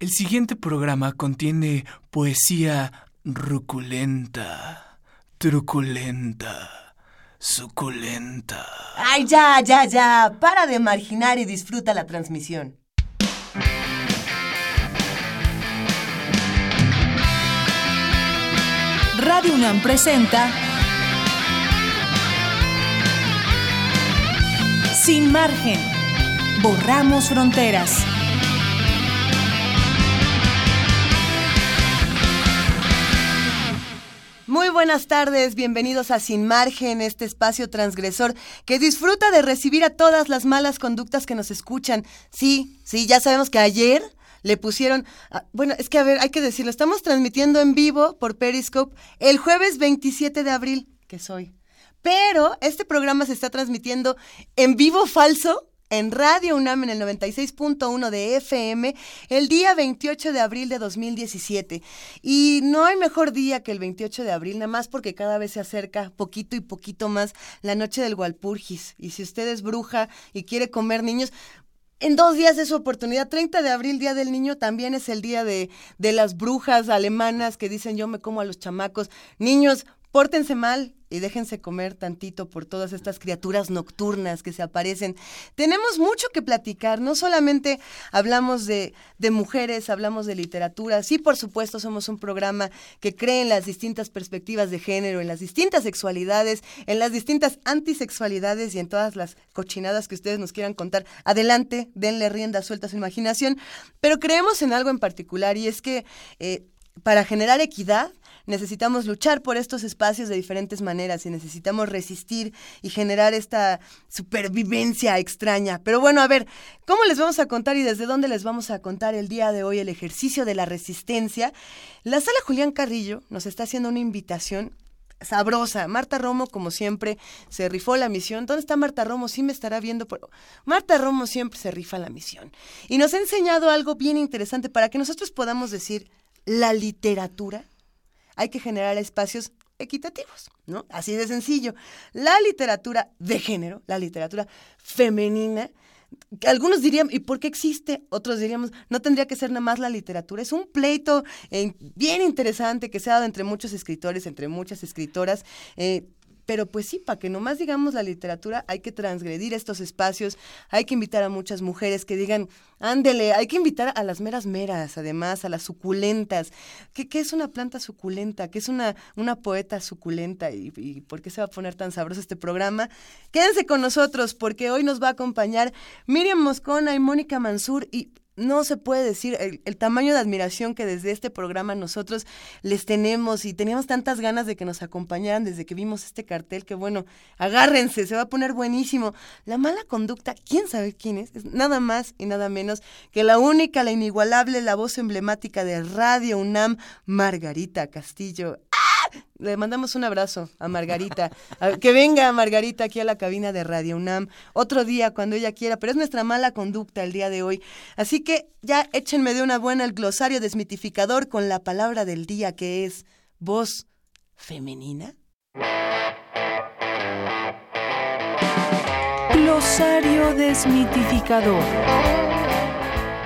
El siguiente programa contiene poesía ruculenta, truculenta, suculenta. Ay, ya, ya, ya. Para de marginar y disfruta la transmisión. Radio UNAM presenta Sin margen. Borramos fronteras. Muy buenas tardes, bienvenidos a Sin Margen, este espacio transgresor que disfruta de recibir a todas las malas conductas que nos escuchan. Sí, sí, ya sabemos que ayer le pusieron, ah, bueno, es que a ver, hay que decirlo, estamos transmitiendo en vivo por Periscope el jueves 27 de abril, que soy. Pero este programa se está transmitiendo en vivo falso en Radio UNAM en el 96.1 de FM el día 28 de abril de 2017. Y no hay mejor día que el 28 de abril, nada más porque cada vez se acerca poquito y poquito más la noche del Walpurgis. Y si usted es bruja y quiere comer niños, en dos días es su oportunidad. 30 de abril, Día del Niño, también es el día de, de las brujas alemanas que dicen yo me como a los chamacos. Niños, pórtense mal, y déjense comer tantito por todas estas criaturas nocturnas que se aparecen. Tenemos mucho que platicar, no solamente hablamos de, de, mujeres, hablamos de literatura, sí, por supuesto, somos un programa que cree en las distintas perspectivas de género, en las distintas sexualidades, en las distintas antisexualidades y en todas las cochinadas que ustedes nos quieran contar. Adelante, denle rienda suelta a su imaginación, pero creemos en algo en particular y es que eh, para generar equidad, necesitamos luchar por estos espacios de diferentes maneras y necesitamos resistir y generar esta supervivencia extraña. Pero bueno, a ver, ¿cómo les vamos a contar y desde dónde les vamos a contar el día de hoy el ejercicio de la resistencia? La sala Julián Carrillo nos está haciendo una invitación sabrosa. Marta Romo, como siempre, se rifó la misión. ¿Dónde está Marta Romo? Sí me estará viendo. Por... Marta Romo siempre se rifa la misión. Y nos ha enseñado algo bien interesante para que nosotros podamos decir la literatura hay que generar espacios equitativos, ¿no? Así de sencillo. La literatura de género, la literatura femenina, algunos dirían, ¿y por qué existe? Otros diríamos, no tendría que ser nada más la literatura. Es un pleito eh, bien interesante que se ha dado entre muchos escritores, entre muchas escritoras. Eh, pero pues sí, para que nomás digamos la literatura, hay que transgredir estos espacios, hay que invitar a muchas mujeres que digan, ándele, hay que invitar a las meras meras, además, a las suculentas. ¿Qué, qué es una planta suculenta? ¿Qué es una, una poeta suculenta? ¿Y, ¿Y por qué se va a poner tan sabroso este programa? Quédense con nosotros porque hoy nos va a acompañar Miriam Moscona y Mónica Mansur y no se puede decir el, tamaño de admiración que desde este programa nosotros les tenemos y teníamos tantas ganas de que nos acompañaran desde que vimos este cartel que bueno, agárrense, se va a poner buenísimo. La mala conducta, quién sabe quién es, es nada más y nada menos que la única, la inigualable, la voz emblemática de Radio UNAM, Margarita Castillo. Le mandamos un abrazo a Margarita. que venga Margarita aquí a la cabina de Radio UNAM otro día cuando ella quiera, pero es nuestra mala conducta el día de hoy. Así que ya échenme de una buena el glosario desmitificador con la palabra del día que es voz femenina. Glosario desmitificador.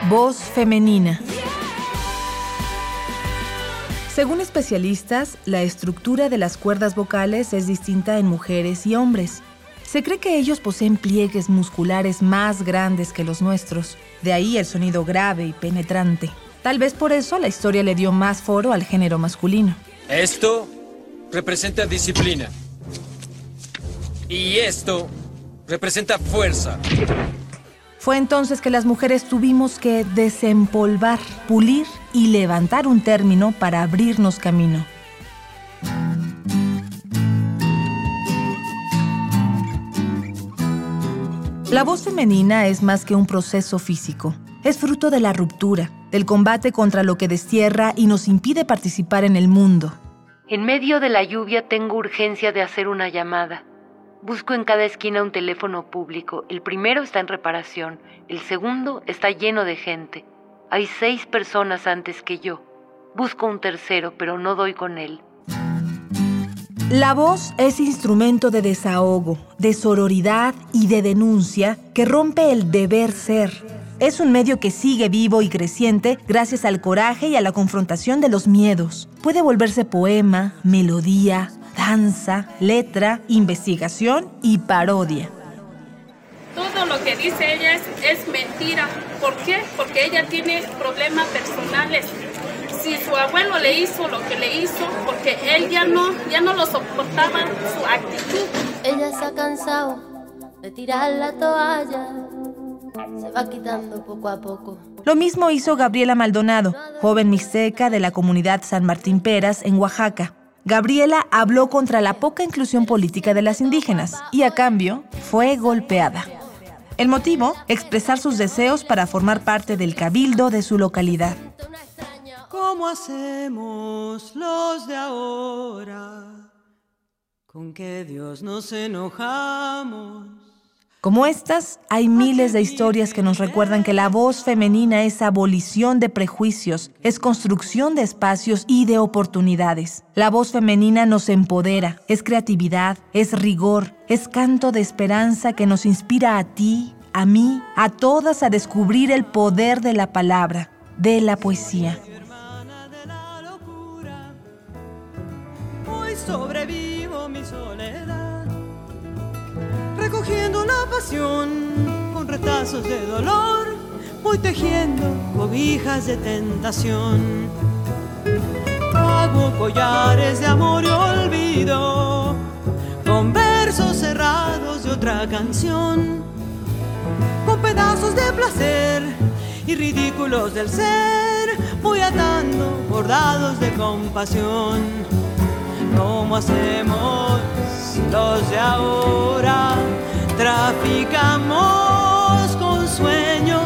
Voz femenina. Según especialistas, la estructura de las cuerdas vocales es distinta en mujeres y hombres. Se cree que ellos poseen pliegues musculares más grandes que los nuestros, de ahí el sonido grave y penetrante. Tal vez por eso la historia le dio más foro al género masculino. Esto representa disciplina. Y esto representa fuerza. Fue entonces que las mujeres tuvimos que desempolvar, pulir y levantar un término para abrirnos camino. La voz femenina es más que un proceso físico. Es fruto de la ruptura, del combate contra lo que destierra y nos impide participar en el mundo. En medio de la lluvia tengo urgencia de hacer una llamada. Busco en cada esquina un teléfono público. El primero está en reparación, el segundo está lleno de gente. Hay seis personas antes que yo. Busco un tercero, pero no doy con él. La voz es instrumento de desahogo, de sororidad y de denuncia que rompe el deber ser, Es un medio que sigue vivo y creciente gracias al coraje y a la confrontación de los miedos. Puede volverse poema, melodía, danza, letra, investigación y parodia. Todo lo que dice ella es, es mentira. ¿Por qué? Porque ella tiene problemas personales si su abuelo le hizo lo que le hizo, porque él ya no, ya no lo soportaba su actitud. Ella se ha cansado de tirar la toalla, se va quitando poco a poco. Lo mismo hizo Gabriela Maldonado, joven mixteca de la comunidad San Martín Peras en Oaxaca. Gabriela habló contra la poca inclusión política de las indígenas y a cambio fue golpeada. El motivo, expresar sus deseos para formar parte del cabildo de su localidad. ¿Cómo hacemos los de ahora? ¿Con qué Dios nos enojamos? Como estas, hay miles de historias que nos recuerdan que la voz femenina es abolición de prejuicios, es construcción de espacios y de oportunidades. La voz femenina nos empodera, es creatividad, es rigor, es canto de esperanza que nos inspira a ti, a mí, a todas a descubrir el poder de la palabra, de la poesía. Pasión con retazos de dolor, voy tejiendo cobijas de tentación. Hago collares de amor y olvido, con versos cerrados de otra canción, con pedazos de placer y ridículos del ser, voy atando bordados de compasión ¿Cómo hacemos los de ahora? Traficamos con sueños.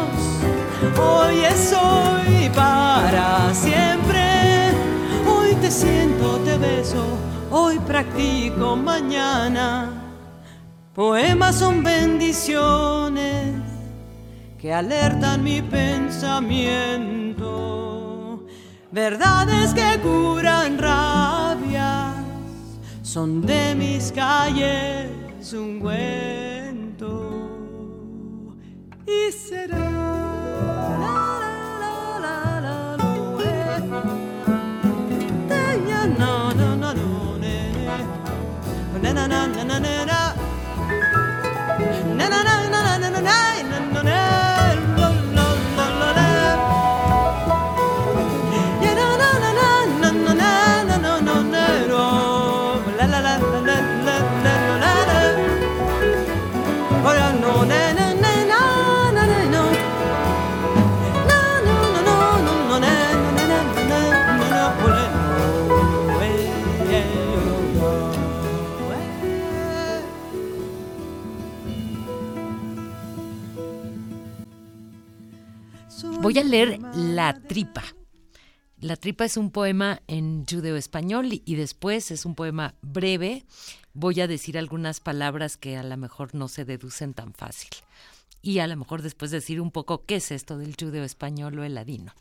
Hoy es hoy para siempre. Hoy te siento, te beso. Hoy practico mañana. Poemas son bendiciones que alertan mi pensamiento. Verdades que curan rabia son de mis calles un cuento e será. Voy a leer La Tripa. La Tripa es un poema en judeo-español y, después es un poema breve. Voy a decir algunas palabras que a lo mejor no se deducen tan fácil. Y a lo mejor después decir un poco qué es esto del judeo-español o el ladino.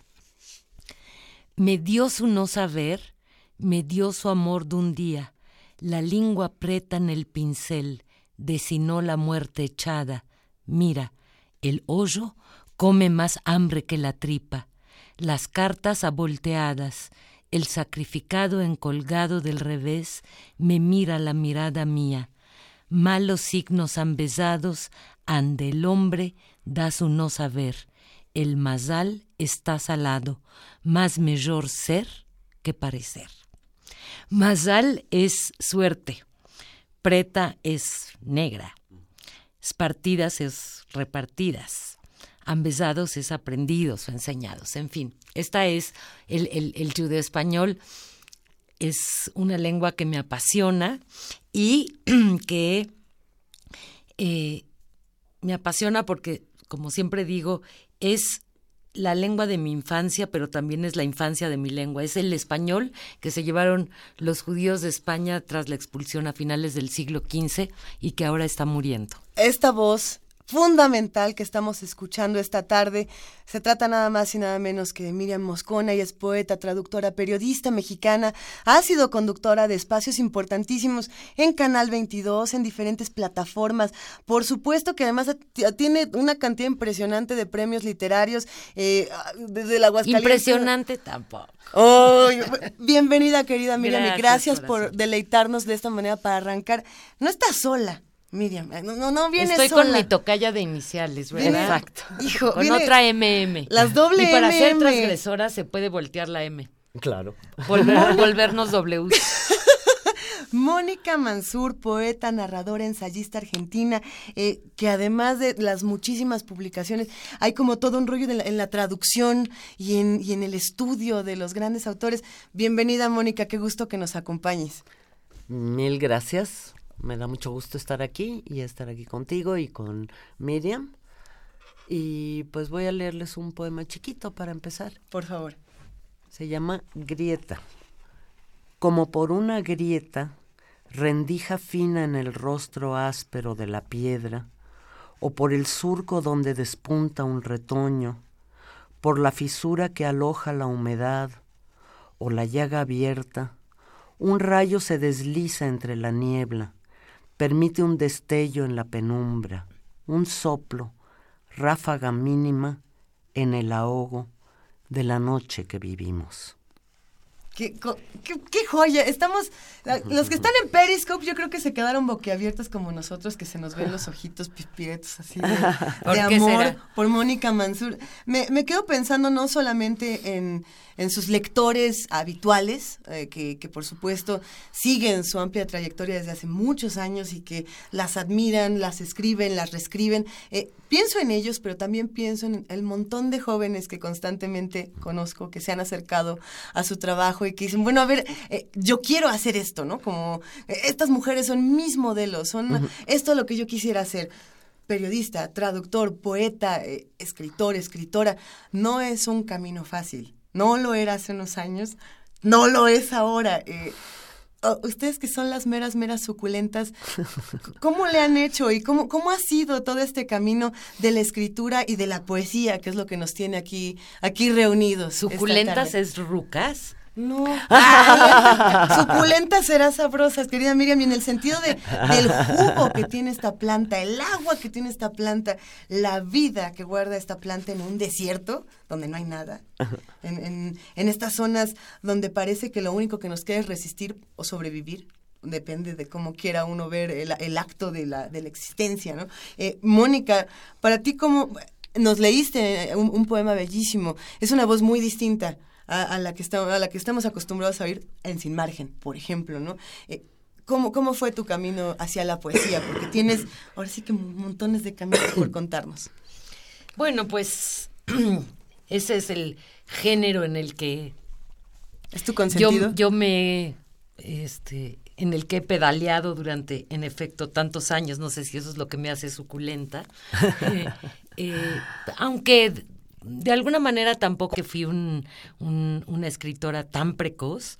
Me dio su no saber, me dio su amor de un día. La lengua aprieta en el pincel, desinó la muerte echada. Mira, el hoyo come más hambre que la tripa. Las cartas avolteadas, el sacrificado encolgado del revés, me mira la mirada mía. Malos signos han besados, ande el hombre da su no saber. El mazal está salado, más mejor ser que parecer. Mazal es suerte, preta es negra, espartidas es repartidas, ambesados es aprendidos o enseñados, en fin. Esta es el, el, el judeo español, es una lengua que me apasiona y que eh, me apasiona porque, como siempre digo, es la lengua de mi infancia, pero también es la infancia de mi lengua. Es el español que se llevaron los judíos de España tras la expulsión a finales del siglo XV y que ahora está muriendo. Esta voz fundamental que estamos escuchando esta tarde. Se trata nada más y nada menos que de Miriam Moscona, ella es poeta, traductora, periodista mexicana, ha sido conductora de espacios importantísimos en Canal 22, en diferentes plataformas. Por supuesto que además tiene una cantidad impresionante de premios literarios eh, desde la Aguascalientes. Impresionante tampoco. bienvenida, querida Miriam, y gracias por deleitarnos de esta manera para arrancar. No estás sola. Miriam, no, no, no viene Estoy sola. con mi tocaya de iniciales, ¿verdad? Exacto. Hijo, con otra MM. Las doble Y para ser MM. transgresora se puede voltear la M. Claro. Volver- volvernos W. Mónica Mansur, poeta, narradora, ensayista argentina, eh, que además de las muchísimas publicaciones, hay como todo un rollo de la- en la traducción y en, y en el estudio de los grandes autores. Bienvenida, Mónica, qué gusto que nos acompañes. Mil gracias. Me da mucho gusto estar aquí y estar aquí contigo y con Miriam. Y pues voy a leerles un poema chiquito para empezar. Por favor. Se llama Grieta. Como por una grieta, rendija fina en el rostro áspero de la piedra, o por el surco donde despunta un retoño, por la fisura que aloja la humedad, o la llaga abierta, un rayo se desliza entre la niebla, permite un destello en la penumbra, un soplo, ráfaga mínima en el ahogo de la noche que vivimos. Qué, qué- qué joya. Estamos, los que están en Periscope yo creo que se quedaron boquiabiertos como nosotros, que se nos ven los ojitos pispiretos así de, ¿Por de amor será? por Mónica Mansur. Me, me quedo pensando no solamente en, en sus lectores habituales, eh, que, que por supuesto siguen su amplia trayectoria desde hace muchos años y que las admiran, las escriben, las reescriben. Eh, pienso en ellos, pero también pienso en el montón de jóvenes que constantemente conozco, que se han acercado a su trabajo que dicen, bueno, a ver, eh, yo quiero hacer esto, ¿no? Como eh, estas mujeres son mis modelos, son esto lo que yo quisiera hacer. Periodista, traductor, poeta, eh, escritor, escritora, no es un camino fácil. No lo era hace unos años, no lo es ahora. eh, oh, ustedes que son las meras, meras suculentas, ¿cómo le han hecho y cómo, cómo ha sido todo este camino de la escritura y de la poesía, que es lo que nos tiene aquí, aquí reunidos? ¿Suculentas es rucas? No. Ay, suculentas será sabrosas, querida Miriam, y en el sentido de, del jugo que tiene esta planta, el agua que tiene esta planta, la vida que guarda esta planta en un desierto donde no hay nada, en, en- estas zonas donde parece que lo único que nos queda es resistir o sobrevivir. Depende de cómo quiera uno ver el, acto de la, existencia, ¿no? Eh, Mónica, para ti, ¿cómo nos leíste un poema bellísimo? Es una voz muy distinta a, a la que estamos, a la que estamos acostumbrados a oír en Sin Margen, por ejemplo, ¿no? Eh, ¿cómo, ¿Cómo fue tu camino hacia la poesía? Porque tienes ahora sí que montones de caminos por contarnos. Bueno, pues ese es el género en el que ¿Es tu yo, consentido? yo me este en el que he pedaleado durante, en efecto, tantos años, no sé si eso es lo que me hace suculenta, Eh, eh, aunque de alguna manera tampoco que fui un, un- una escritora tan precoz,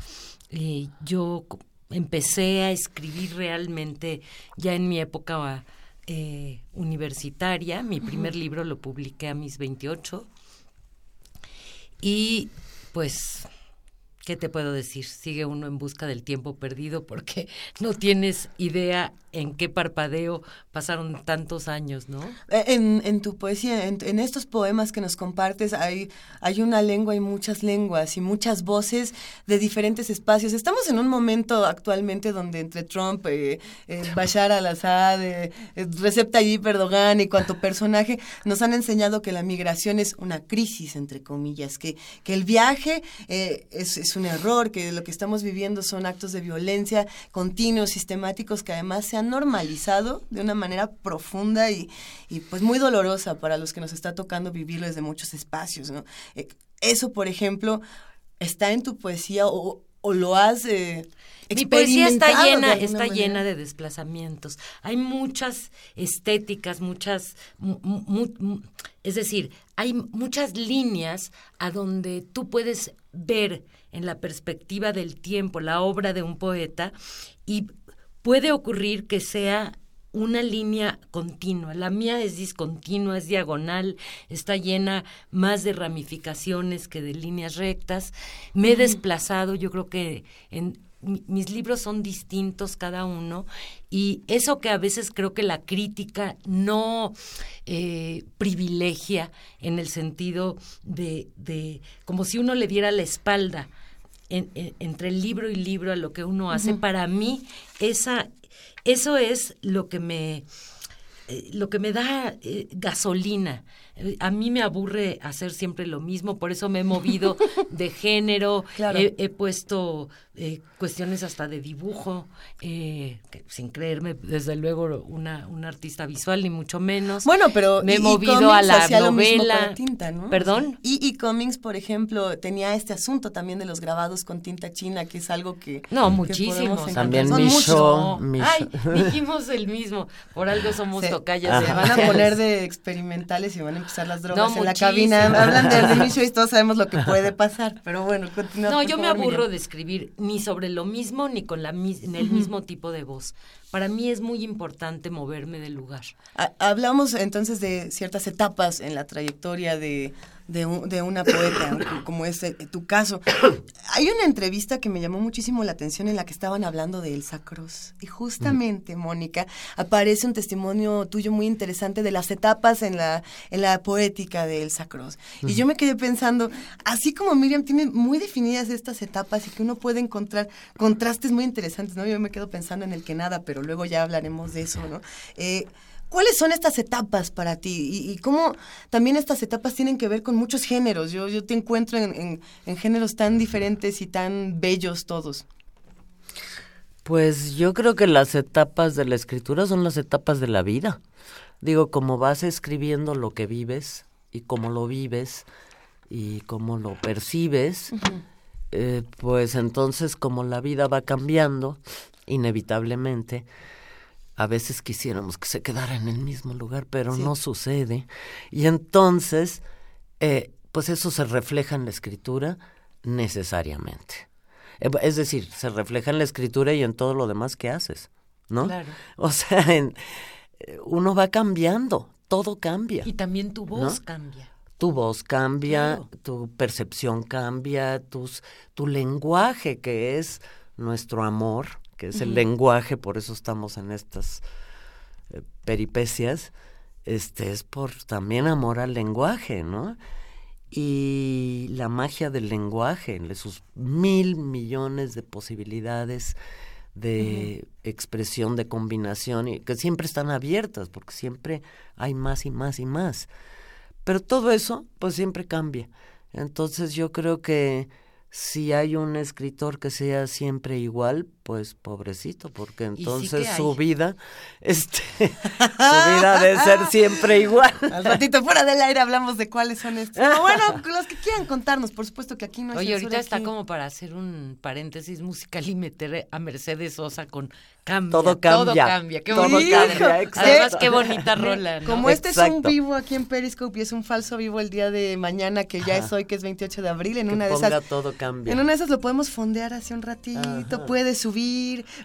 eh, yo empecé a escribir realmente ya en mi época eh, universitaria, mi primer libro lo publiqué a mis 28 y pues ¿qué te puedo decir? Sigue uno en busca del tiempo perdido porque no tienes idea en qué parpadeo pasaron tantos años, ¿no? Eh, En, en tu poesía, en, en estos poemas que nos compartes, hay, hay una lengua y muchas lenguas y muchas voces de diferentes espacios. Estamos en un momento actualmente donde entre Trump, eh, eh, Bashar al-Assad, eh, eh, Recep Tayyip Erdogan y cuanto personaje nos han enseñado que la migración es una crisis, entre comillas, que, que el viaje eh, es, es un error, que lo que estamos viviendo son actos de violencia continuos, sistemáticos, que además se han normalizado de una manera profunda y, y, pues muy dolorosa para los que nos está tocando vivirlo desde muchos espacios, ¿no? Eh, eso, por ejemplo, está en tu poesía o, o lo has eh, Mi poesía está llena, está manera? llena de desplazamientos. Hay muchas estéticas, muchas, mu- mu- mu- es decir, hay muchas líneas a donde tú puedes ver en la perspectiva del tiempo la obra de un poeta y puede ocurrir que sea una línea continua. La mía es discontinua, es diagonal, está llena más de ramificaciones que de líneas rectas. Me he desplazado, yo creo que en, mi- mis libros son distintos cada uno y eso que a veces creo que la crítica no eh, privilegia en el sentido de, de como si uno le diera la espalda en- en- entre el libro y libro a lo que uno hace. Para mí esa eso es lo que me eh, lo que me da eh, gasolina. A mí me aburre hacer siempre lo mismo, por eso me he movido de género, Claro. he, he puesto eh, cuestiones hasta de dibujo, eh, que sin creerme, desde luego, una, una artista visual, ni mucho menos. Bueno, pero me he movido a la hacía lo mismo novela. para tinta, ¿no? ¿Perdón? Y E-Comics, por ejemplo, tenía este asunto también de los grabados con tinta china, que es algo que No, encontrar. También Son Michaud, muchos. Michaud. Ay, dijimos el mismo. Por algo somos tocallas. Se van a poner de experimentales y van a empezar las drogas No, en la muchísimo. cabina. Hablan de Micho y todos sabemos lo que puede pasar. Pero bueno, continúa. No, yo me favor, aburro Miriam. de escribir ni sobre lo mismo ni con la en el mismo tipo de voz. Para mí es muy importante moverme del lugar. Ha- Hablamos entonces de ciertas etapas en la trayectoria de, de, un- de una poeta, como es eh, tu caso. Hay una entrevista que me llamó muchísimo la atención en la que estaban hablando de Elsa Cruz. Y justamente, Mónica, aparece un testimonio tuyo muy interesante de las etapas en la, en la poética de Elsa Cruz. Y yo me quedé pensando, así como Miriam tiene muy definidas estas etapas y que uno puede encontrar contrastes muy interesantes, ¿no? Yo me quedo pensando en el que nada, pero luego ya hablaremos de eso, ¿no? Eh, ¿Cuáles son estas etapas para ti? Y, y cómo también estas etapas tienen que ver con muchos géneros. Yo, yo te encuentro en, en- en géneros tan diferentes y tan bellos todos. Pues yo creo que las etapas de la escritura son las etapas de la vida. Digo, como vas escribiendo lo que vives y cómo lo vives y cómo lo percibes, eh, pues entonces como la vida va cambiando, inevitablemente, a veces quisiéramos que se quedara en el mismo lugar, pero Sí. no sucede. Y entonces, eh, pues eso se refleja en la escritura necesariamente. Eh, Es decir, se refleja en la escritura y en todo lo demás que haces, ¿no? Claro. O sea, en- eh, uno va cambiando, todo cambia. Y también tu voz ¿No? cambia. Tu voz cambia, tu percepción cambia, tus, tu lenguaje, que es nuestro amor, que es el lenguaje, por eso estamos en estas eh, peripecias, este es por también amor al lenguaje, ¿no? Y la magia del lenguaje, de sus mil millones de posibilidades de expresión, de combinación, y que siempre están abiertas, porque siempre hay más y más y más. Pero todo eso, pues siempre cambia. Entonces yo creo que si hay un escritor que sea siempre igual, pues pobrecito, porque entonces su vida, este, su vida debe ser siempre igual. Al ratito fuera del aire hablamos de cuáles son estos. Pero bueno, los que quieran contarnos, por supuesto que aquí no hay Oye, ahorita está como para hacer un paréntesis musical y meter a Mercedes Sosa con cambia. Todo cambia, Todo cambia. Qué todo bonita. cambia, exacto. Además, qué bonita rola. ¿no? Como este es un vivo aquí en Periscope y es un falso vivo el día de mañana, que ya Ajá. es hoy, que es 28 de abril, en Que una de esas... todo cambia. En una de esas lo podemos fondear hace un ratito, Ajá. puede subir,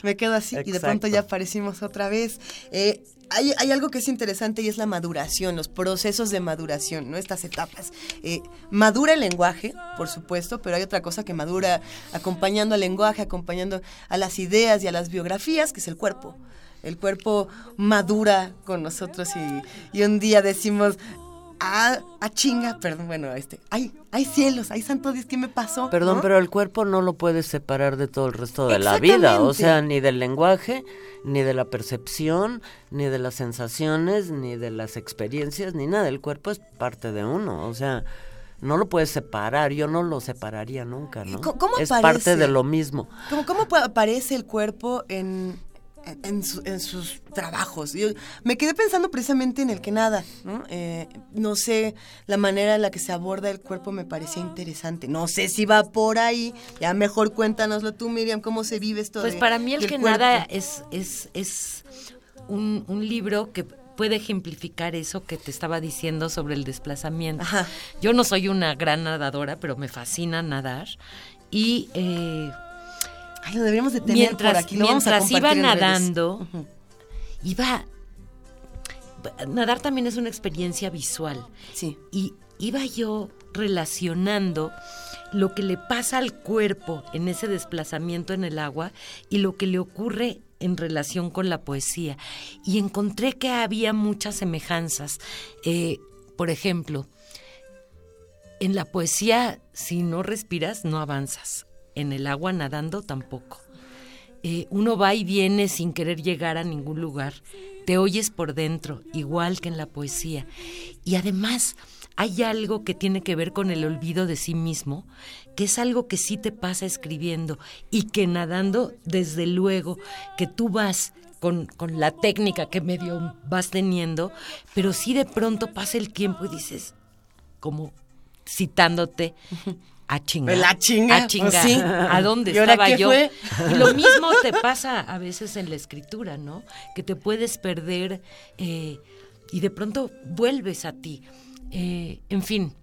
me quedo así y de pronto ya aparecimos otra vez. Eh, hay, hay algo que es interesante y es la maduración, los procesos de maduración, ¿no? Estas etapas. Eh, madura el lenguaje, por supuesto, pero hay otra cosa que madura acompañando al lenguaje, acompañando a las ideas y a las biografías, que es el cuerpo. El cuerpo madura con nosotros y, y un día decimos, ah, ah, chinga, perdón, bueno, este, ay, hay cielos, hay santo Dios, ¿qué me pasó? Perdón, ¿No? pero el cuerpo no lo puedes separar de todo el resto de la vida, o sea, ni del lenguaje, ni de la percepción, ni de las sensaciones, ni de las experiencias, ni nada. El cuerpo es parte de uno, o sea, no lo puedes separar. Yo no lo separaría nunca, ¿no? ¿Cómo- cómo es aparece? parte de lo mismo. ¿Cómo, cómo pa- aparece el cuerpo en, en, su- en sus trabajos? Yo me quedé pensando precisamente en el que nada, ¿no? Eh, no sé, la manera en la que se aborda el cuerpo me parecía interesante. No sé si va por ahí. Ya mejor cuéntanoslo tú, Miriam, cómo se vive esto Pues de- para mí el que cuerpo. nada es, es, es un, un libro que puede ejemplificar eso que te estaba diciendo sobre el desplazamiento. Yo no soy una gran nadadora, pero me fascina nadar. Y eh, Ay, lo deberíamos de tener mientras, por aquí. Lo vamos a mientras iba nadando, iba nadar también es una experiencia visual. Sí. Y iba yo relacionando lo que le pasa al cuerpo en ese desplazamiento en el agua y lo que le ocurre en relación con la poesía. Y encontré que había muchas semejanzas. Eh, por ejemplo, en la poesía, si no respiras, no avanzas. En el agua nadando tampoco. Eh, uno va y viene sin querer llegar a ningún lugar. Te oyes por dentro, igual que en la poesía. Y además hay algo que tiene que ver con el olvido de sí mismo, que es algo que sí te pasa escribiendo y que nadando, desde luego, que tú vas con, con la técnica que medio vas teniendo, pero sí de pronto pasa el tiempo y dices, como citándote, a chingar. La chinga, A pues chingar. sí. ¿A dónde ¿Y ahora estaba qué yo? fue? Y lo mismo te pasa a veces en la escritura, ¿no? Que te puedes perder eh, y de pronto vuelves a ti. Eh, en fin.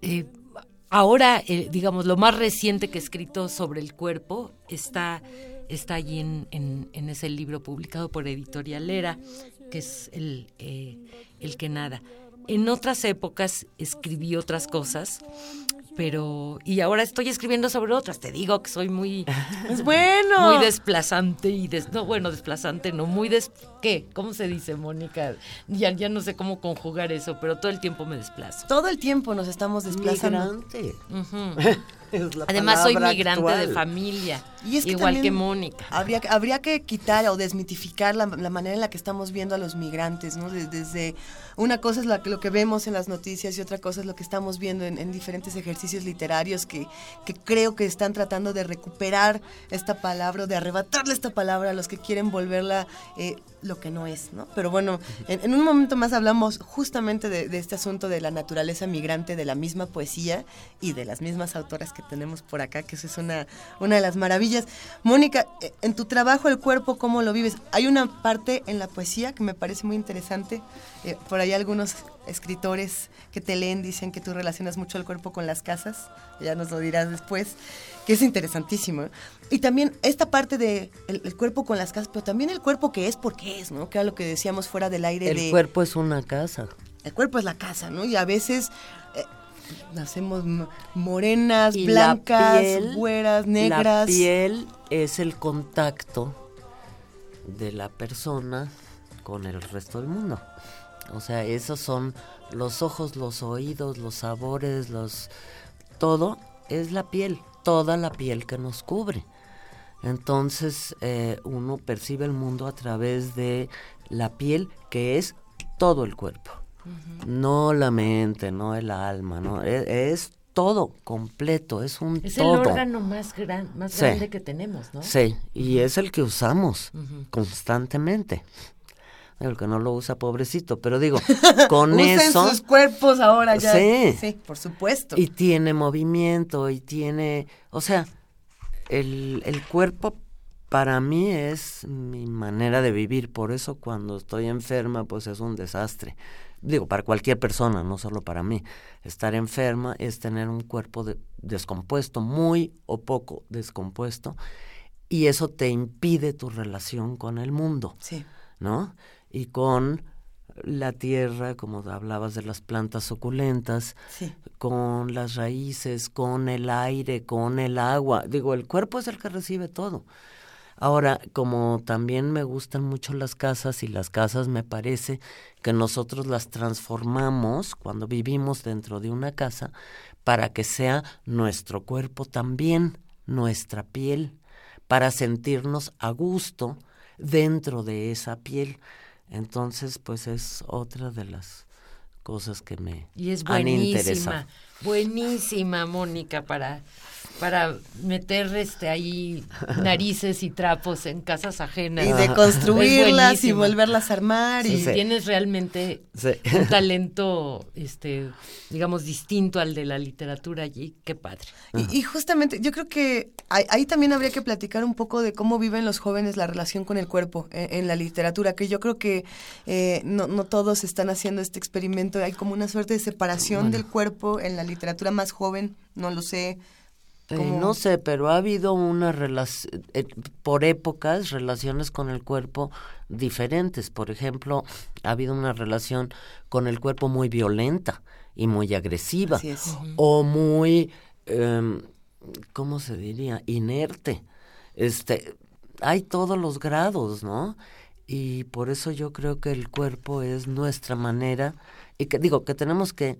Eh, ahora, digamos, lo más reciente que he escrito sobre el cuerpo está, está allí en, en- en ese libro publicado por Editorialera, que es el, el que nada. En otras épocas escribí otras cosas, pero y ahora estoy escribiendo sobre otras. Te digo que soy muy Es bueno. muy desplazante y des, no bueno desplazante no muy des qué cómo se dice Mónica ya ya no sé cómo conjugar eso pero todo el tiempo me desplazo. Todo el tiempo nos estamos desplazando. Migrante. Ujú. Es la Además soy migrante de familia Y es que igual que Mónica. Habría, habría que quitar o desmitificar la, la manera en la que estamos viendo a los migrantes, ¿no? De- Desde una cosa es la lo que vemos en las noticias y otra cosa es lo que estamos viendo en, en diferentes ejercicios literarios que, que creo que están tratando de recuperar esta palabra, o de arrebatarle esta palabra a los que quieren volverla eh, lo que no es, ¿no? Pero bueno, en, en un momento más hablamos justamente de, de este asunto de la naturaleza migrante de la misma poesía y de las mismas autoras que tenemos por acá, que eso es una, una de las maravillas. Mónica, eh, en tu trabajo el cuerpo, ¿cómo lo vives? Hay una parte en la poesía que me parece muy interesante. Eh, por ahí algunos escritores que te leen dicen que tú relacionas mucho el cuerpo con las casas, ya nos lo dirás después, que es interesantísimo. Y también esta parte de el, el cuerpo con las casas, pero también el cuerpo que es porque es, ¿no? Que era lo que decíamos fuera del aire El de... cuerpo es una casa. El cuerpo es la casa, ¿no? Y a veces eh, nacemos morenas, Y blancas, la piel, güeras, La negras. piel es el contacto de la persona con el resto del mundo. O sea, esos son los ojos, los oídos, los sabores, los todo es la piel, toda la piel que nos cubre. Entonces eh, uno percibe el mundo a través de la piel, que es todo el cuerpo. No la mente, no el alma, no e- es, todo completo, es un Es todo. el órgano más gran más Sí. grande que tenemos, ¿no? Sí, y es el que usamos constantemente. El que no lo usa, pobrecito, pero digo, con Usen eso... sus cuerpos ahora ya. Sí. Sí, por supuesto. Y tiene movimiento y tiene, o sea, el, el cuerpo para mí es mi manera de vivir, por eso cuando estoy enferma pues es un desastre. Digo, para cualquier persona, no solo para mí. Estar enferma es tener un cuerpo de- descompuesto, muy o poco descompuesto, y eso te impide tu relación con el mundo. Sí. ¿no? Y con la tierra, como hablabas de las plantas suculentas, Sí. con las raíces, con el aire, con el agua. Digo, el cuerpo es el que recibe todo. Ahora, como también me gustan mucho las casas y las casas me parece que nosotros las transformamos cuando vivimos dentro de una casa para que sea nuestro cuerpo también, nuestra piel, para sentirnos a gusto dentro de esa piel. Entonces, pues es otra de las cosas que me Y es han interesado. buenísima, buenísima, Mónica, para, para meter este ahí narices y trapos en casas ajenas. Y de construirlas y volverlas a armar. Sí, y tienes realmente Sí. un talento, este, digamos, distinto al de la literatura allí. Qué padre. Y, y justamente, yo creo que ahí, ahí también habría que platicar un poco de cómo viven los jóvenes la relación con el cuerpo en, en la literatura, que yo creo que eh, no, no todos están haciendo este experimento. Hay como una suerte de separación del cuerpo en la literatura más joven, no lo sé. Eh, no sé, pero ha habido una relación, por épocas, relaciones con el cuerpo diferentes. Por ejemplo, ha habido una relación con el cuerpo muy violenta y muy agresiva. Así es. O muy, em, ¿cómo se diría? Inerte. Este, hay todos los grados, ¿no? Y por eso yo creo que el cuerpo es nuestra manera, y que digo que tenemos que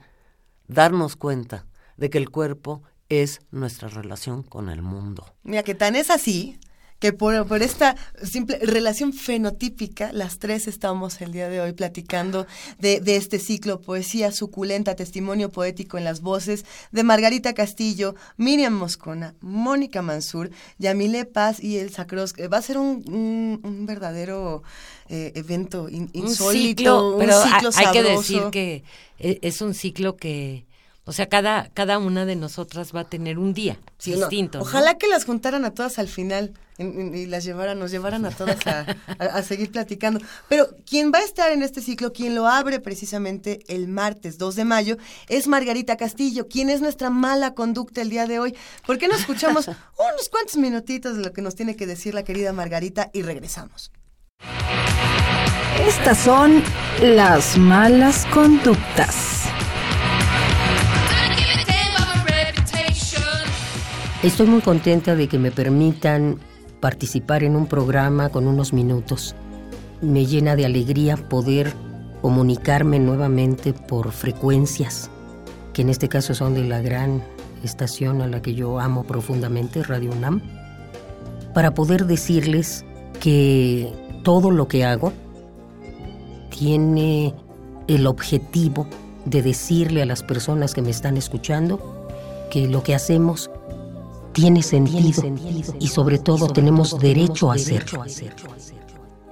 darnos cuenta de que el cuerpo es nuestra relación con el mundo. Mira, que tan es así que por, por esta simple relación fenotípica, las tres estamos el día de hoy platicando de, de este ciclo Poesía Suculenta, Testimonio Poético en las Voces de Margarita Castillo, Miriam Moscona, Mónica Mansur, Yamile Paz y Elsa Cross. Va a ser un, un, un verdadero eh, evento in- un insólito, ciclo, pero ciclo hay que decir que e- es un ciclo que, o sea, cada, cada una de nosotras va a tener un día Sí, distinto. ¿no? Ojalá que las juntaran a todas al final en- en- y las llevaran, nos llevaran a todas a, a- a seguir platicando. Pero quien va a estar en este ciclo, quien lo abre precisamente el martes 2 de mayo, es Margarita Castillo, quien es nuestra mala conducta el día de hoy. ¿Por qué no escuchamos unos cuantos minutitos de lo que nos tiene que decir la querida Margarita y regresamos? Estas son las malas conductas. Estoy muy contenta de que me permitan participar en un programa con unos minutos. Me llena de alegría poder comunicarme nuevamente por frecuencias, que en este caso son de la gran estación a la que yo amo profundamente, Radio UNAM, para poder decirles que todo lo que hago tiene el objetivo de decirle a las personas que me están escuchando que lo que hacemos tiene sentido, y sobre todo tenemos derecho a hacerlo.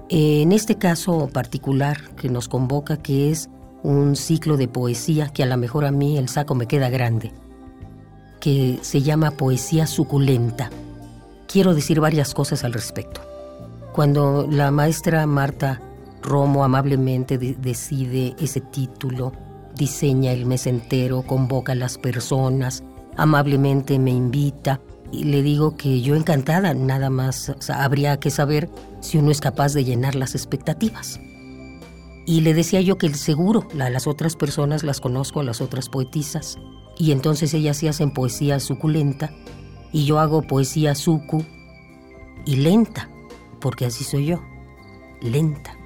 En este caso particular que nos convoca, que es un ciclo de poesía que a lo mejor a mí el saco me queda grande, que se llama Poesía Suculenta. Quiero decir varias cosas al respecto. Cuando la maestra Marta Romo amablemente de- decide ese título, diseña el mes entero, convoca a las personas, amablemente me invita y le digo que yo encantada, nada más habría que saber si uno es capaz de llenar las expectativas. Y le decía yo que el seguro, las otras personas las conozco, las otras poetisas, y entonces ellas sí hacen poesía suculenta y yo hago poesía sucu y lenta, porque así soy yo, lenta.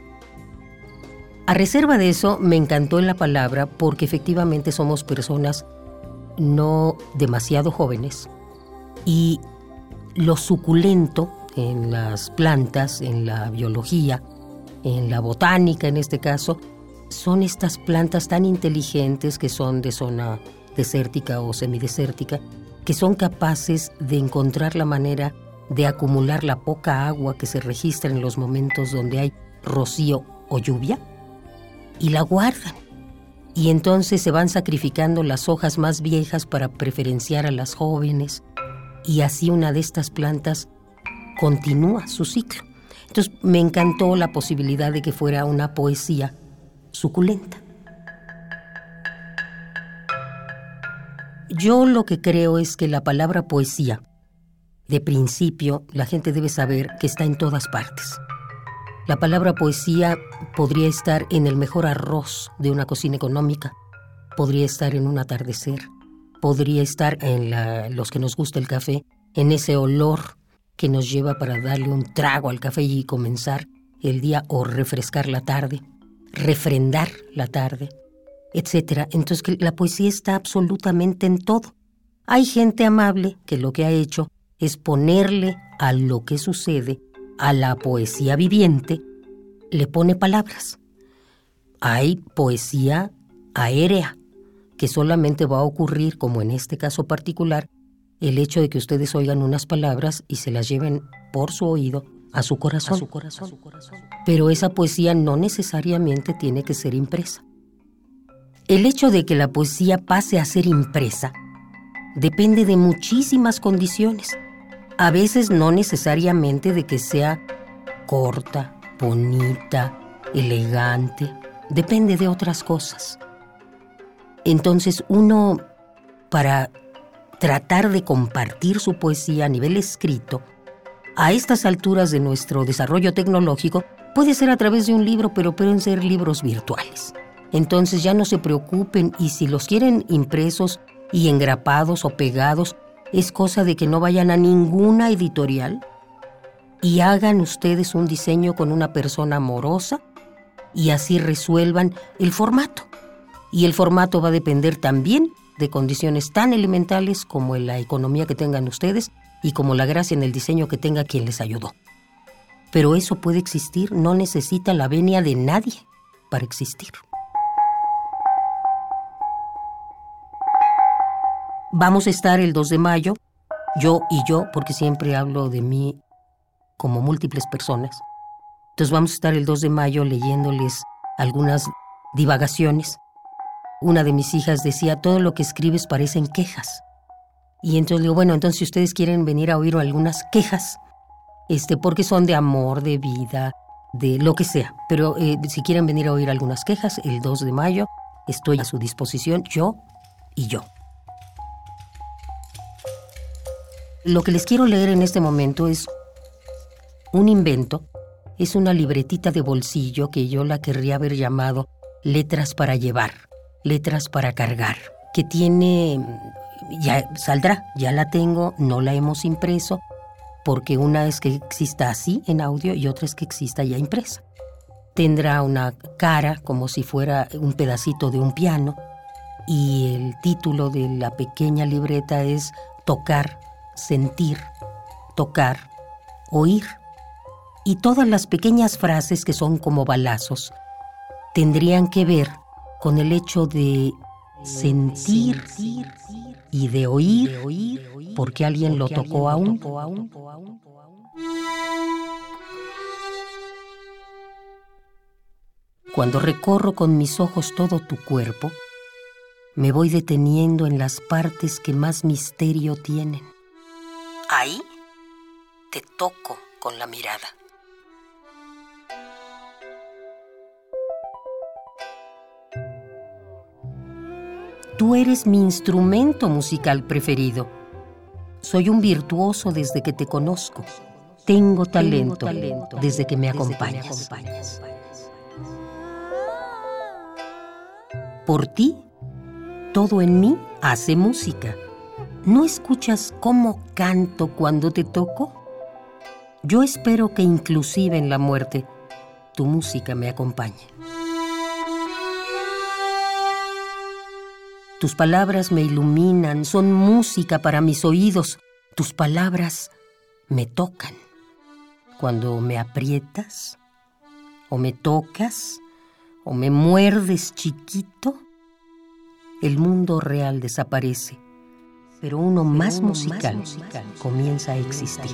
A reserva de eso, me encantó en la palabra porque efectivamente somos personas no demasiado jóvenes y lo suculento en las plantas, en la biología, en la botánica en este caso, son estas plantas tan inteligentes que son de zona desértica o semidesértica, que son capaces de encontrar la manera de acumular la poca agua que se registra en los momentos donde hay rocío o lluvia y la guardan. Y entonces se van sacrificando las hojas más viejas para preferenciar a las jóvenes y así una de estas plantas continúa su ciclo. Entonces me encantó la posibilidad de que fuera una poesía suculenta. Yo lo que creo es que la palabra poesía, de principio, la gente debe saber que está en todas partes. La palabra poesía podría estar en el mejor arroz de una cocina económica, podría estar en un atardecer, podría estar en los que nos gusta el café, en ese olor que nos lleva para darle un trago al café y comenzar el día o refrescar la tarde, refrendar la tarde, etcétera. Entonces que la poesía está absolutamente en todo. Hay gente amable que lo que ha hecho es ponerle a lo que sucede, a la poesía viviente, le pone palabras. Hay poesía aérea, que solamente va a ocurrir, como en este caso particular, el hecho de que ustedes oigan unas palabras y se las lleven por su oído a su corazón. Pero esa poesía no necesariamente tiene que ser impresa. El hecho de que la poesía pase a ser impresa depende de muchísimas condiciones. A veces no necesariamente de que sea corta, bonita, elegante, depende de otras cosas. Entonces uno, para tratar de compartir su poesía a nivel escrito, a estas alturas de nuestro desarrollo tecnológico, puede ser a través de un libro, pero pueden ser libros virtuales. Entonces ya no se preocupen y si los quieren impresos y engrapados o pegados, es cosa de que no vayan a ninguna editorial y hagan ustedes un diseño con una persona amorosa y así resuelvan el formato. Y el formato va a depender también de condiciones tan elementales como la economía que tengan ustedes y como la gracia en el diseño que tenga quien les ayudó. Pero eso puede existir, no necesita la venia de nadie para existir. Vamos a estar el 2 de mayo, yo y yo, porque siempre hablo de mí como múltiples personas. Entonces vamos a estar el 2 de mayo leyéndoles algunas divagaciones. Una de mis hijas decía, todo lo que escribes parecen quejas. Y entonces digo, bueno, entonces si ustedes quieren venir a oír algunas quejas, este, porque son de amor, de vida, de lo que sea. Pero eh, si quieren venir a oír algunas quejas, el 2 de mayo estoy a su disposición, yo y yo. Lo que les quiero leer en este momento es un invento, es una libretita de bolsillo que yo la querría haber llamado Letras para llevar, Letras para cargar, que tiene, ya saldrá, ya la tengo, no la hemos impreso, porque una es que exista así en audio y otra es que exista ya impresa. Tendrá una cara como si fuera un pedacito de un piano y el título de la pequeña libreta es Tocar sentir, tocar, oír. Y todas las pequeñas frases que son como balazos tendrían que ver con el hecho de sentir y de oír porque alguien lo tocó aún. Cuando recorro con mis ojos todo tu cuerpo, me voy deteniendo en las partes que más misterio tienen. Ahí te toco con la mirada. Tú eres mi instrumento musical preferido. Soy un virtuoso desde que te conozco. Tengo talento, desde que me acompañas. Por ti, todo en mí hace música. ¿No escuchas cómo canto cuando te toco? Yo espero que inclusive en la muerte tu música me acompañe. Tus palabras me iluminan, son música para mis oídos. Tus palabras me tocan. Cuando me aprietas, o me tocas, o me muerdes chiquito, el mundo real desaparece pero uno, más, musical comienza a existir.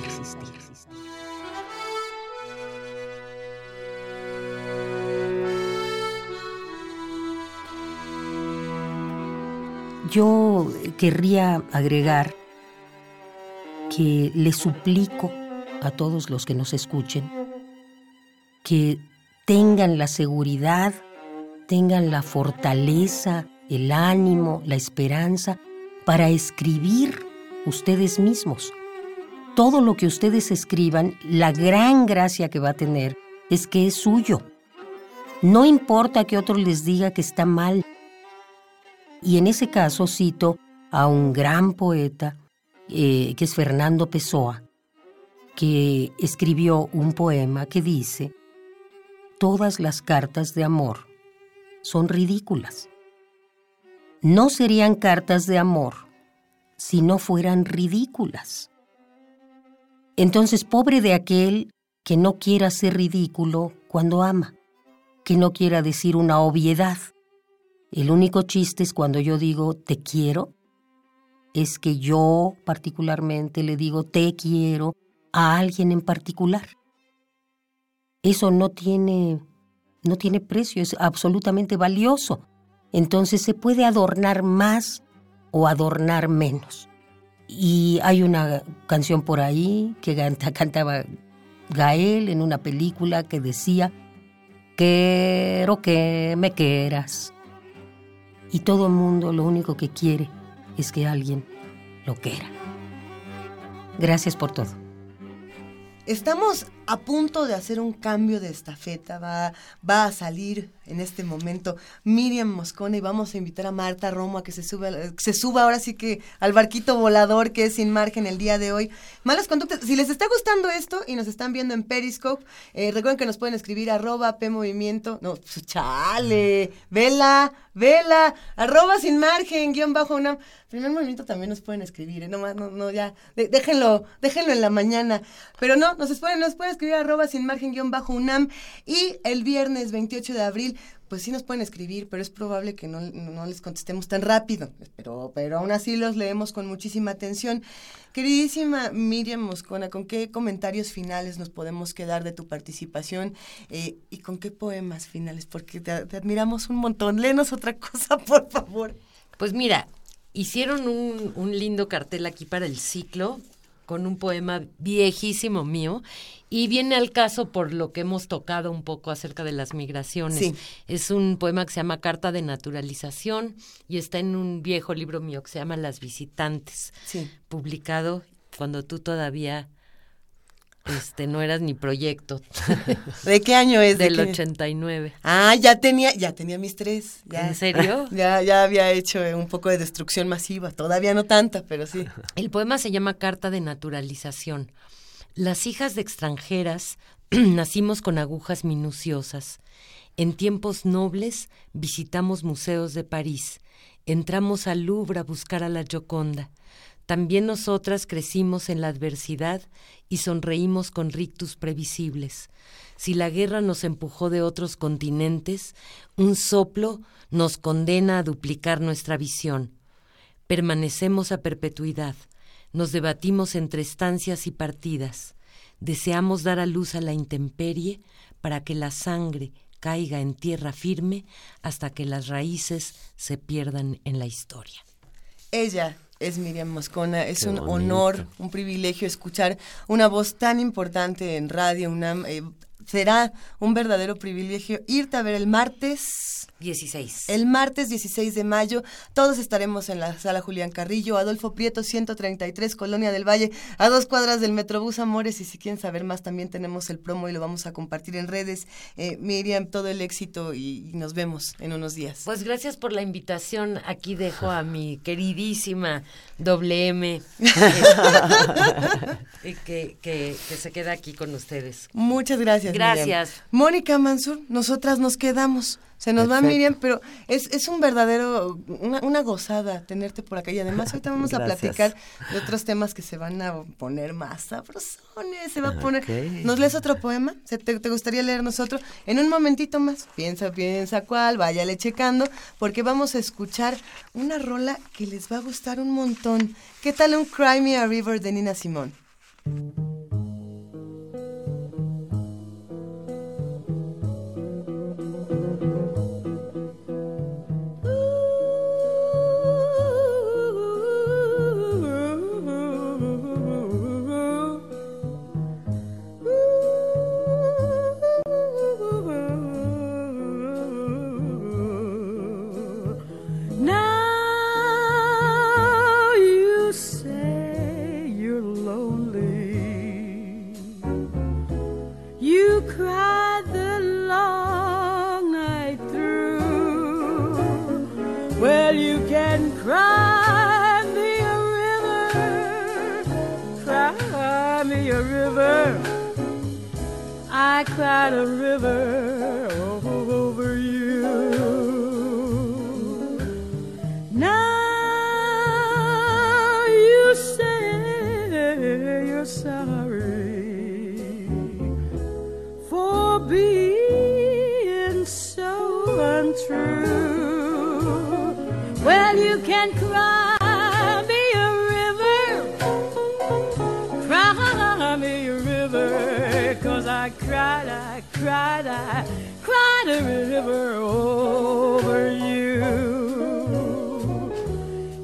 Yo querría agregar que le suplico a todos los que nos escuchen que tengan la seguridad, tengan la fortaleza, el ánimo, la esperanza para escribir ustedes mismos. Todo lo que ustedes escriban, la gran gracia que va a tener es que es suyo. No importa que otro les diga que está mal. Y en ese caso cito a un gran poeta, eh, que es Fernando Pessoa, que escribió un poema que dice, todas las cartas de amor son ridículas no serían cartas de amor si no fueran ridículas. Entonces, pobre de aquel que no quiera ser ridículo cuando ama, que no quiera decir una obviedad. El único chiste es cuando yo digo te quiero, es que yo particularmente le digo te quiero a alguien en particular. Eso no tiene no tiene precio, es absolutamente valioso entonces se puede adornar más o adornar menos. Y hay una canción por ahí que cantaba Gael en una película que decía, quiero que me quieras. Y todo el mundo lo único que quiere es que alguien lo que era. Gracias por todo. Estamos a punto de hacer un cambio de estafeta. Va, va a salir en este momento Miriam Moscona y vamos a invitar a Marta Romo a que se suba, se suba ahora sí que al barquito volador que es sin margen el día de hoy. Malas conductas. Si les está gustando esto y nos están viendo en Periscope, eh, recuerden que nos pueden escribir arroba P Movimiento. No, pues, chale, vela, vela, arroba sin margen, guion bajo una. Primer movimiento también nos pueden escribir, ¿eh? no no, no, ya, déjenlo, déjenlo en la mañana. Pero no, nos pueden, nos pueden escribir arroba sin margen guion bajo UNAM. Y el viernes 28 de abril, pues sí nos pueden escribir, pero es probable que no, no les contestemos tan rápido. Pero, pero aún así los leemos con muchísima atención. Queridísima Miriam Moscona, ¿con qué comentarios finales nos podemos quedar de tu participación eh, y con qué poemas finales? Porque te, te admiramos un montón. Léenos otra cosa, por favor. Pues mira, hicieron un, un lindo cartel aquí para el ciclo con un poema viejísimo mío y viene al caso por lo que hemos tocado un poco acerca de las migraciones. Sí. Es un poema que se llama Carta de Naturalización y está en un viejo libro mío que se llama Las Visitantes, Sí. publicado cuando tú todavía este no eras ni proyecto. ¿De qué año es? ¿De Del qué? 89. Ah, ya tenía, ya tenía mis tres. Ya. ¿En serio? Ya, ya había hecho eh, un poco de destrucción masiva. Todavía no tanta, pero sí. El poema se llama Carta de Naturalización. Las hijas de extranjeras nacimos con agujas minuciosas. En tiempos nobles visitamos museos de París. Entramos al Louvre a buscar a la Gioconda. También nosotras crecimos en la adversidad y sonreímos con rictus previsibles. Si la guerra nos empujó de otros continentes, un soplo nos condena a duplicar nuestra visión. Permanecemos a perpetuidad, nos debatimos entre estancias y partidas, deseamos dar a luz a la intemperie para que la sangre caiga en tierra firme hasta que las raíces se pierdan en la historia. Ella es Miriam Moscona. Es Qué un bonito. honor, un privilegio escuchar una voz tan importante en Radio UNAM. Eh, será un verdadero privilegio irte a ver el martes. 16. El martes 16 de mayo, todos estaremos en la sala Julián Carrillo, Adolfo Prieto 133, Colonia del Valle, a dos cuadras del Metrobús Amores. Y si quieren saber más, también tenemos el promo y lo vamos a compartir en redes. Eh, Miriam, todo el éxito y, y nos vemos en unos días. Pues gracias por la invitación. Aquí dejo a mi queridísima WM eh, que, que, que se queda aquí con ustedes. Muchas gracias. Gracias. Mónica Mansur, nosotras nos quedamos. Se nos va. Miriam, pero es, es un verdadero, una, una gozada tenerte por acá. Y además ahorita vamos a platicar de otros temas que se van a poner más sabrosones. Se va a poner. ¿Nos lees otro poema? ¿Se te, te gustaría leer nosotros? En un momentito más. Piensa, piensa cuál, váyale checando, porque vamos a escuchar una rola que les va a gustar un montón. ¿Qué tal un Cry Me a River de Nina Simón? I cried a river river over you.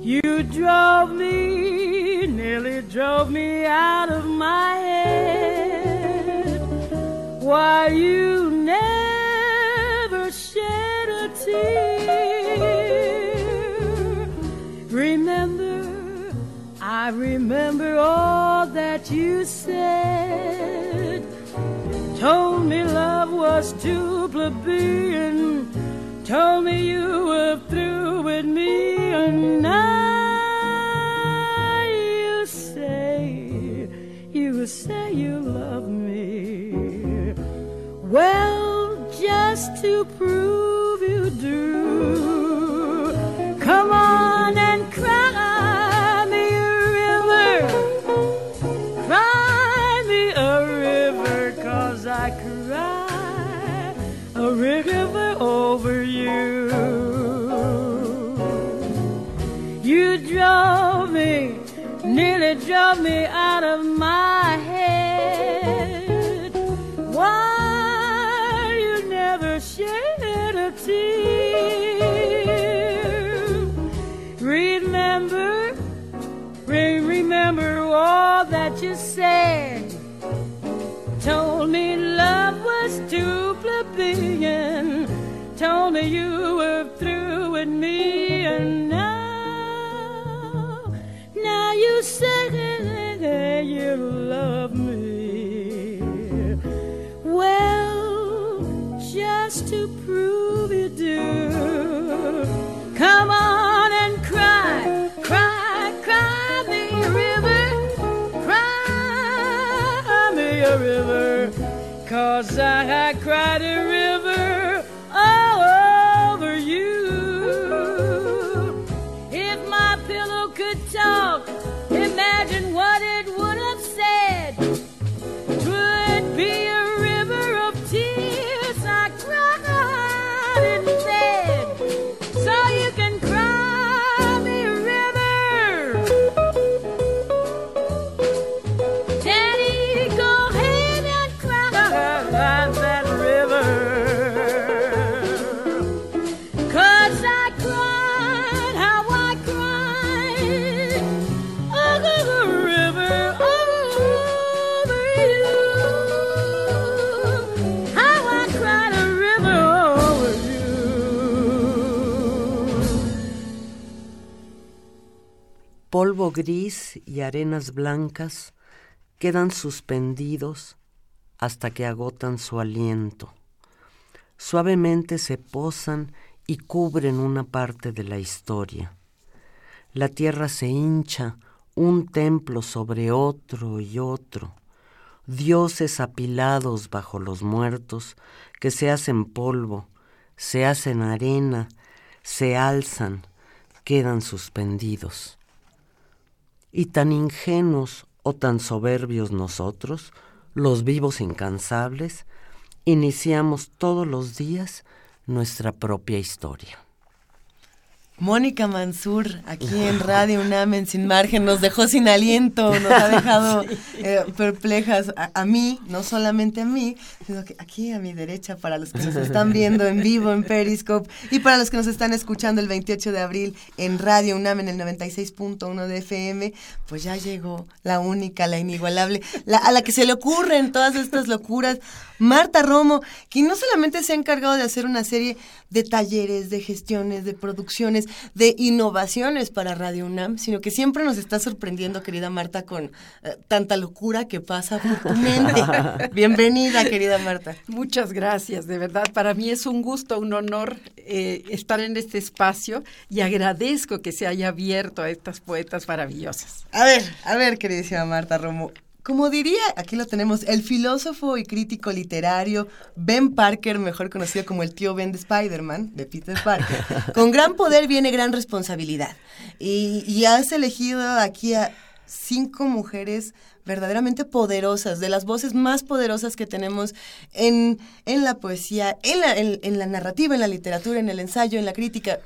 You drove me, nearly drove me out of my head. Why you never shed a tear. Remember, I remember all that you said. Told me love was too plebeian. Told me you were through with me, and now you say, you say you love me. Well, just to nearly drove me out of my head. Why you never shed a tear? Remember, re- remember all that you said. Told me love was too plebeian. Told me you were through with me, and now, now you say you love me. Well, just to prove you do, come on and cry, cry, cry me a river, cry me a river, cause I, I cried a river all over you. Polvo gris y arenas blancas quedan suspendidos hasta que agotan su aliento. Suavemente se posan y cubren una parte de la historia. La tierra se hincha, un templo sobre otro y otro, dioses apilados bajo los muertos que se hacen polvo, se hacen arena, se alzan, quedan suspendidos. Y tan ingenuos o tan soberbios nosotros, los vivos incansables, iniciamos todos los días nuestra propia historia. Mónica Mansur, aquí en Radio UNAM, en Sin Margen, nos dejó sin aliento, nos ha dejado eh, perplejas a, a, mí, no solamente a mí, sino que aquí a mi derecha, para los que nos están viendo en vivo en Periscope y para los que nos están escuchando el 28 de abril en Radio UNAM en el 96.1 de FM, pues ya llegó la única, la inigualable, la, a la que se le ocurren todas estas locuras, Marta Romo, quien no solamente se ha encargado de hacer una serie de talleres, de gestiones, de producciones, de innovaciones para Radio UNAM, sino que siempre nos está sorprendiendo, querida Marta, con eh, tanta locura que pasa por tu mente. Bienvenida, querida Marta. Muchas gracias, de verdad. Para mí es un gusto, un honor eh, estar en este espacio y agradezco que se haya abierto a estas poetas maravillosas. A ver, a ver, queridísima Marta Romo, como diría, aquí lo tenemos, el filósofo y crítico literario Ben Parker, mejor conocido como el tío Ben de Spider-Man, de Peter Parker. Con gran poder viene gran responsabilidad. Y, y has elegido aquí a cinco mujeres verdaderamente poderosas, de las voces más poderosas que tenemos en, en la poesía, en la, en, en la narrativa, en la literatura, en el ensayo, en la crítica.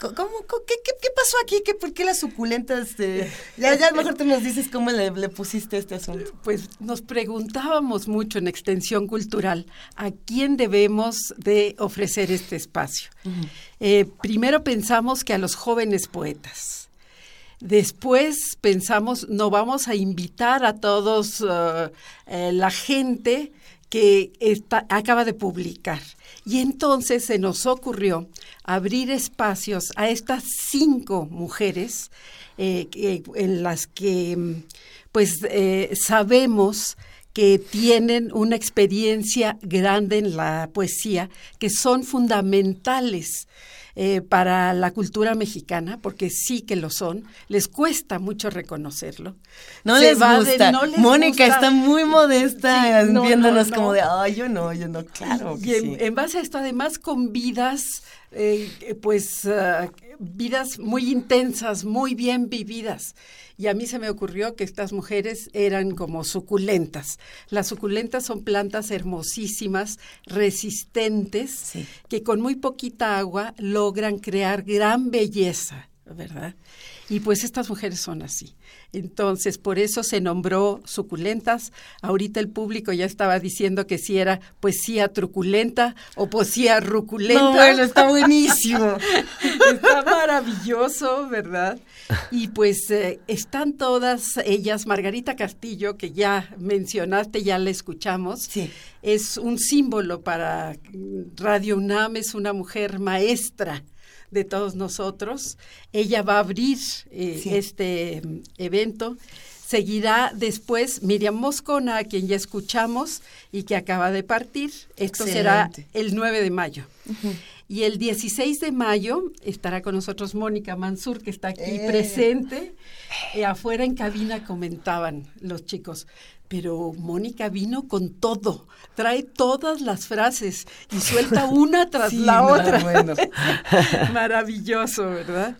¿Cómo, qué, qué, qué, pasó aquí? ¿Qué, ¿Por qué las suculentas? De... Ya, ya mejor tú nos dices cómo le, le, pusiste este asunto. Pues nos preguntábamos mucho en Extensión Cultural a quién debemos de ofrecer este espacio. Uh -huh. eh, primero pensamos que a los jóvenes poetas. Después pensamos, no vamos a invitar a todos uh, eh, la gente que está, acaba de publicar. Y entonces se nos ocurrió abrir espacios a estas cinco mujeres eh, en las que mm, pues eh, sabemos que tienen una experiencia grande en la poesía, que son fundamentales eh, para la cultura mexicana, porque sí que lo son, les cuesta mucho reconocerlo. No les de- gusta. no les Mónica gusta. está muy modesta Sí, no, viéndonos no, como de, ay, yo no, yo no, claro. Y que en, sí. en base a esto, además, con vidas, eh, pues, ah, vidas muy intensas, muy bien vividas. Y a mí se me ocurrió que estas mujeres eran como suculentas. Las suculentas son plantas hermosísimas, resistentes, que con muy poquita agua logran crear gran belleza, ¿verdad? Y pues estas mujeres son así. Entonces, por eso se nombró suculentas. Ahorita el público ya estaba diciendo que si era poesía truculenta o poesía ruculenta. No, bueno, está buenísimo. está maravilloso, ¿verdad? Y pues eh, están todas ellas. Margarita Castillo, que ya mencionaste, ya la escuchamos. Es un símbolo para Radio UNAM, es una mujer maestra de todos nosotros. Ella va a abrir eh, Sí. este evento. Seguirá después Miriam Moscona, a quien ya escuchamos y que acaba de partir. Esto será el 9 de mayo. Y el 16 de mayo estará con nosotros Mónica Mansur, que está aquí Eh. presente. Eh, afuera en cabina comentaban los chicos, pero Mónica vino con todo, trae todas las frases y suelta una tras Sí, la otra. bueno. Maravilloso, ¿verdad?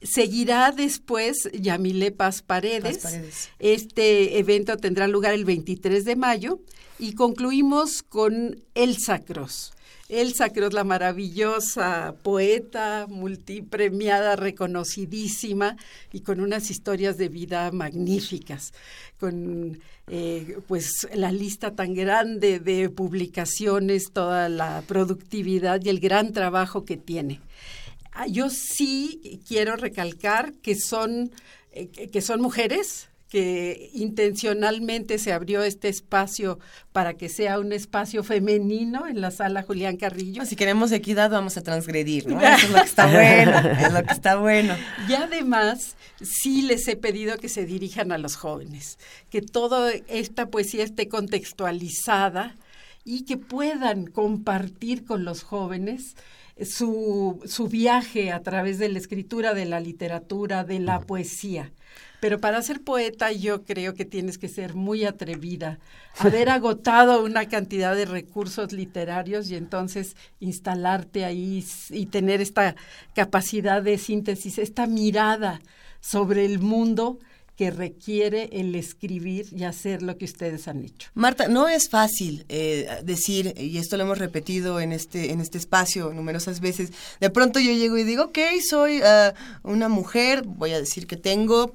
Seguirá después Yamile Paz Paredes. Paz Paredes. Este evento tendrá lugar el 23 de mayo y concluimos con Elsa Cross. Elsa Cross, la maravillosa poeta, multipremiada, reconocidísima y con unas historias de vida magníficas, con eh, pues la lista tan grande de publicaciones, toda la productividad y el gran trabajo que tiene. Ah, Yo sí quiero recalcar que son, eh, que que son mujeres, que intencionalmente se abrió este espacio para que sea un espacio femenino en la sala Julián Carrillo. Si queremos equidad, vamos a transgredir, ¿no? Eso es lo que está bueno, es lo que está bueno. Y además, sí les he pedido que se dirijan a los jóvenes, que toda esta poesía esté contextualizada y que puedan compartir con los jóvenes su, su viaje a través de la escritura, de la literatura, de la poesía. Pero para ser poeta yo creo que tienes que ser muy atrevida, haber agotado una cantidad de recursos literarios y entonces instalarte ahí y tener esta capacidad de síntesis, esta mirada sobre el mundo que requiere el escribir y hacer lo que ustedes han hecho. Marta, no es fácil eh, decir, y esto lo hemos repetido en este, en este espacio numerosas veces, de pronto yo llego y digo, ok, soy ah, una mujer, voy a decir que tengo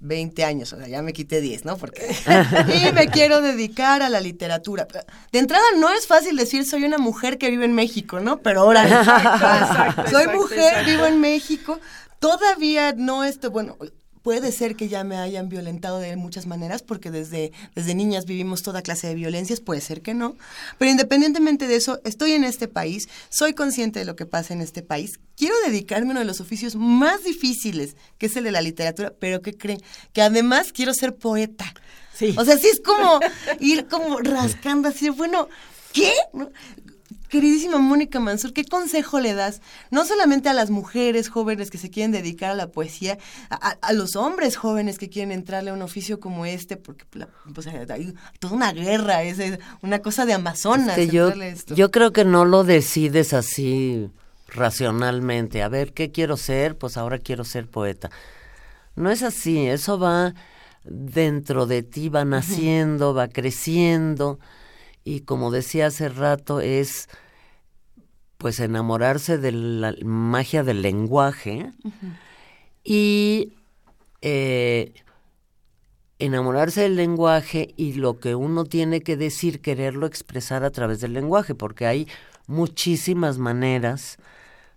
20 años, o sea, ya me quité 10, ¿no? Porque y me quiero dedicar a la literatura. De entrada no es fácil decir soy una mujer que vive en México, ¿no? Pero ahora Exacto, soy exacto, mujer, vivo en México. Todavía no estoy, bueno, puede ser que ya me hayan violentado de muchas maneras, porque desde, desde niñas vivimos toda clase de violencias, puede ser que no. Pero independientemente de eso, estoy en este país, soy consciente de lo que pasa en este país. Quiero dedicarme a uno de los oficios más difíciles, que es el de la literatura, pero que creen que además quiero ser poeta. O sea, sí es como ir como rascando así, bueno, ¿qué? Queridísima Mónica Mansur, ¿qué consejo le das? No solamente a las mujeres jóvenes que se quieren dedicar a la poesía, a, los hombres jóvenes que quieren entrarle a un oficio como este, porque pues, hay toda una guerra, es una cosa de amazonas. Es que yo, esto. yo creo que no lo decides así racionalmente. A ver, ¿qué quiero ser? Pues ahora quiero ser poeta. No es así, eso va dentro de ti, va naciendo, va creciendo y como decía hace rato, es pues enamorarse de la magia del lenguaje y eh, enamorarse del lenguaje y lo que uno tiene que decir, quererlo expresar a través del lenguaje, porque hay muchísimas maneras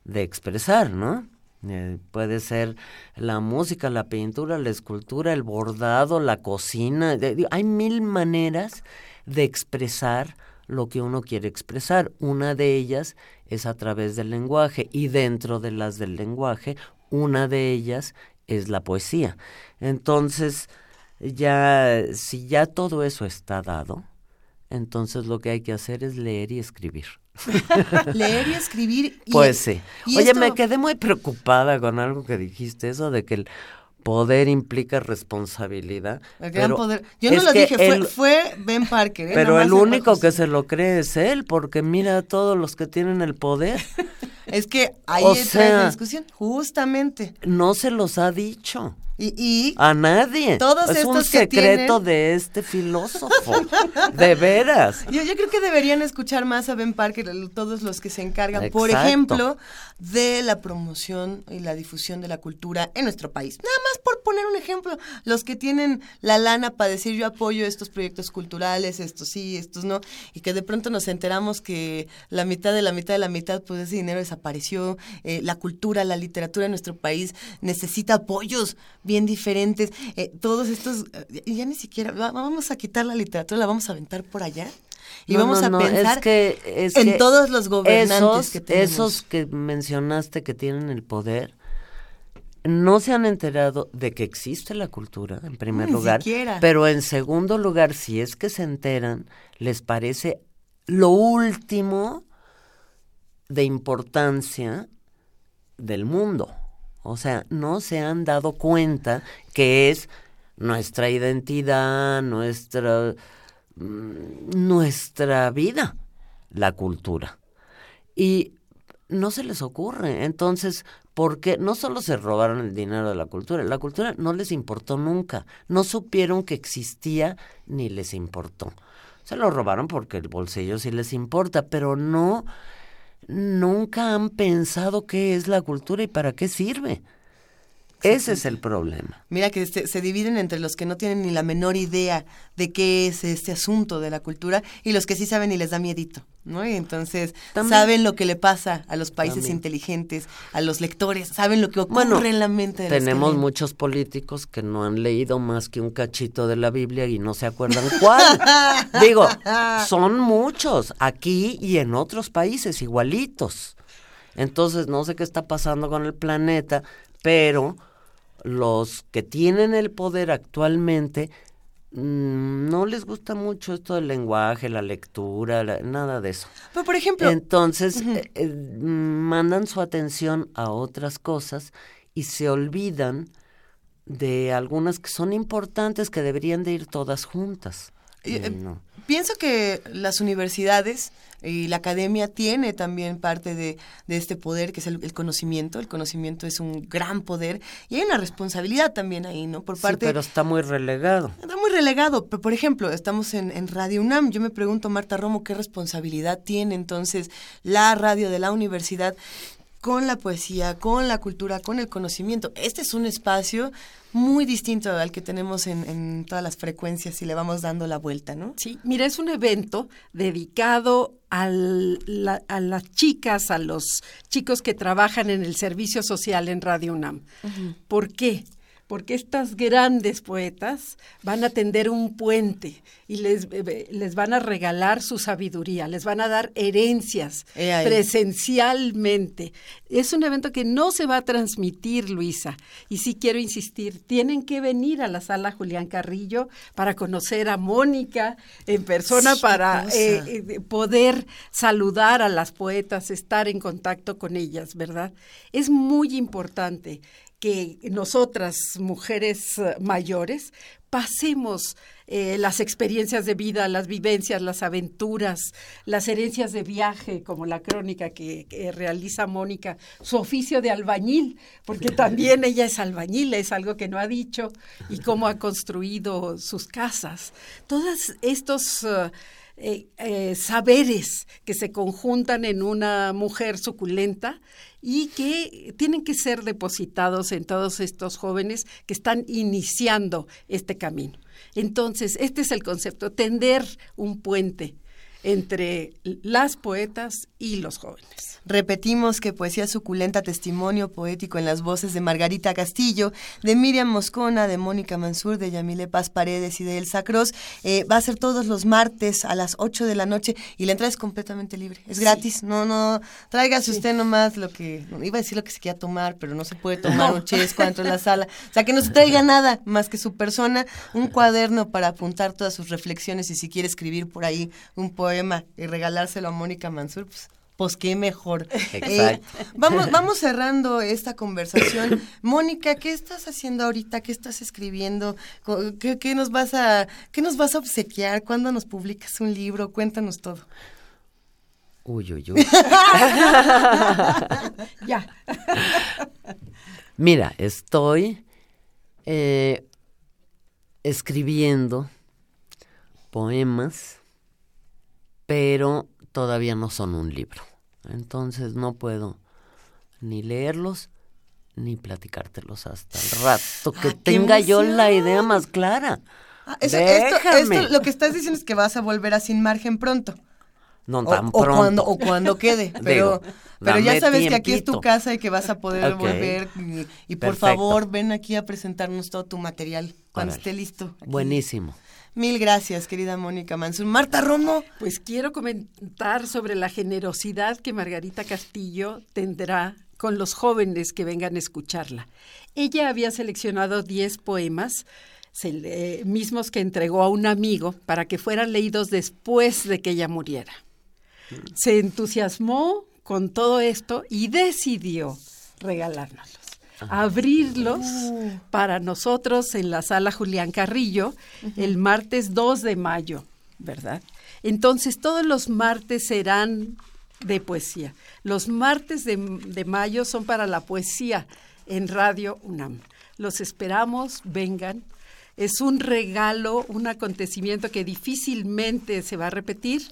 de expresar, ¿no? Eh, puede ser la música, la pintura, la escultura, el bordado, la cocina, de- hay mil maneras de expresar lo que uno quiere expresar. Una de ellas es a través del lenguaje y dentro de las del lenguaje, una de ellas es la poesía. Entonces, ya si ya todo eso está dado, entonces lo que hay que hacer es leer y escribir. Leer y escribir. y- Pues sí. Oye, esto- me quedé muy preocupada con algo que dijiste, eso de que el poder implica responsabilidad. El gran poder. Yo no lo dije, fue, él- fue Ben Parker. ¿eh? pero el único que se lo cree es él, porque mira a todos los que tienen el poder. Es que ahí esa sea- discusión, justamente. No se los ha dicho. Y, y A nadie. Todos es un estos secreto tienen- de este filósofo. de veras. Yo, yo creo que deberían escuchar más a Ben Parker, todos los que se encargan, por ejemplo, de la promoción y la difusión de la cultura en nuestro país. Nada más por poner un ejemplo, los que tienen la lana para decir yo apoyo estos proyectos culturales, estos sí, estos no, y que de pronto nos enteramos que la mitad de la mitad de la mitad, pues ese dinero desapareció, eh, la cultura, la literatura en nuestro país necesita apoyos bien diferentes, eh, todos estos, eh, ya ni siquiera, va- vamos a quitar la literatura, la vamos a aventar por allá. Y No, vamos no, a no, pensar es que, es en que todos los gobernantes esos, que tenemos. Esos que mencionaste que tienen el poder, no se han enterado de que existe la cultura, en primer Ni lugar. siquiera. Pero en segundo lugar, si es que se enteran, les parece lo último de importancia del mundo. O sea, no se han dado cuenta que es nuestra identidad, nuestra, mm, nuestra vida, la cultura. Y no se les ocurre. Entonces, porque no solo se robaron el dinero de la cultura, la cultura no les importó nunca. No supieron que existía ni les importó. Se lo robaron porque el bolsillo sí les importa, pero no, nunca han pensado qué es la cultura y para qué sirve. Ese es el problema. Mira que se, se dividen entre los que no tienen ni la menor idea de qué es este asunto de la cultura y los que sí saben y les da miedito, ¿no? Y entonces También. saben lo que le pasa a los países También. inteligentes, a los lectores, saben lo que ocurre Bueno, en la mente de Tenemos muchos políticos que no han leído más que un cachito de la Biblia y no se acuerdan cuál. Digo, son muchos, aquí y en otros países igualitos. Entonces, no sé qué está pasando con el planeta, pero los que tienen el poder actualmente mm, no les gusta mucho esto del lenguaje, la lectura, la- nada de eso. Pero por ejemplo, Entonces, eh, eh, mandan su atención a otras cosas y se olvidan de algunas que son importantes, que deberían de ir todas juntas. Eh, no. Pienso que las universidades y la academia tiene también parte de, de este poder que es el, el conocimiento. El conocimiento es un gran poder y hay una responsabilidad también ahí, ¿no? Por Sí, parte pero está muy relegado. Está muy relegado. Pero, por ejemplo, estamos en, en Radio UNAM. Yo me pregunto, Marta Romo, ¿qué responsabilidad tiene entonces la radio de la universidad con la poesía, con la cultura, con el conocimiento? Este es un espacio muy distinto al que tenemos en, en todas las frecuencias y le vamos dando la vuelta, ¿no? Sí, mira, es un evento dedicado al- la- a las chicas, a los chicos que trabajan en el servicio social en Radio UNAM. ¿Por qué? Porque estas grandes poetas van a tender un puente y les, eh, les van a regalar su sabiduría, les van a dar herencias presencialmente. Es un evento que no se va a transmitir, Luisa. Y sí quiero insistir, tienen que venir a la sala Julián Carrillo para conocer a Mónica en persona, Sí, para eh, eh, poder saludar a las poetas, estar en contacto con ellas, ¿verdad? Es muy importante que nosotras, mujeres eh, mayores, pasemos eh, las experiencias de vida, las vivencias, las aventuras, las herencias de viaje, como la crónica que, que realiza Mónica, su oficio de albañil, porque también ella es albañil, es algo que no ha dicho, y cómo ha construido sus casas. Todos estos... eh, saberes que se conjuntan en una mujer suculenta y que tienen que ser depositados en todos estos jóvenes que están iniciando este camino. Entonces, este es el concepto, tender un puente entre las poetas y los jóvenes. Repetimos que Poesía Suculenta, testimonio poético en las voces de Margarita Castillo, de Miriam Moscona, de Mónica Mansur, de Yamile Paz Paredes y de Elsa Cross, eh, va a ser todos los martes a las 8 de la noche y la entrada es completamente libre, es gratis, no, no, tráigase usted nomás lo que, iba a decir lo que se quiera tomar, pero no se puede tomar un chesco dentro de la sala, o sea, que no se traiga nada más que su persona, un cuaderno para apuntar todas sus reflexiones y si quiere escribir por ahí un poema y regalárselo a Mónica Mansur, pues pues qué mejor. Eh, vamos, vamos cerrando esta conversación. Mónica, ¿qué estás haciendo ahorita? ¿Qué estás escribiendo? ¿Qué, qué nos vas a, qué nos vas a obsequiar? ¿Cuándo nos publicas un libro? Cuéntanos todo. Uy, uy, uy. ya. Mira, estoy eh, escribiendo poemas, pero todavía no son un libro. Entonces no puedo ni leerlos ni platicártelos hasta el rato que Ah, tenga yo la idea más clara. Ah, eso- esto, Déjame. esto- lo que estás diciendo es que vas a volver a Sin Margen pronto. No O, tan o pronto. cuando, o cuando quede. Pero, Digo, pero ya sabes que aquí es tu casa y que vas a poder volver. Y, y por favor, ven aquí a presentarnos todo tu material cuando esté listo. aquí. Buenísimo. Mil gracias, querida Mónica Mansur. Marta Romo. Pues quiero comentar sobre la generosidad que Margarita Castillo tendrá con los jóvenes que vengan a escucharla. Ella había seleccionado 10 poemas, mismos que entregó a un amigo para que fueran leídos después de que ella muriera. Se entusiasmó con todo esto y decidió regalárnoslos, abrirlos para nosotros en la sala Julián Carrillo el martes 2 de mayo, ¿verdad? Entonces todos los martes serán de poesía. Los martes de, de mayo son para la poesía en Radio UNAM. Los esperamos, vengan. Es un regalo, un acontecimiento que difícilmente se va a repetir,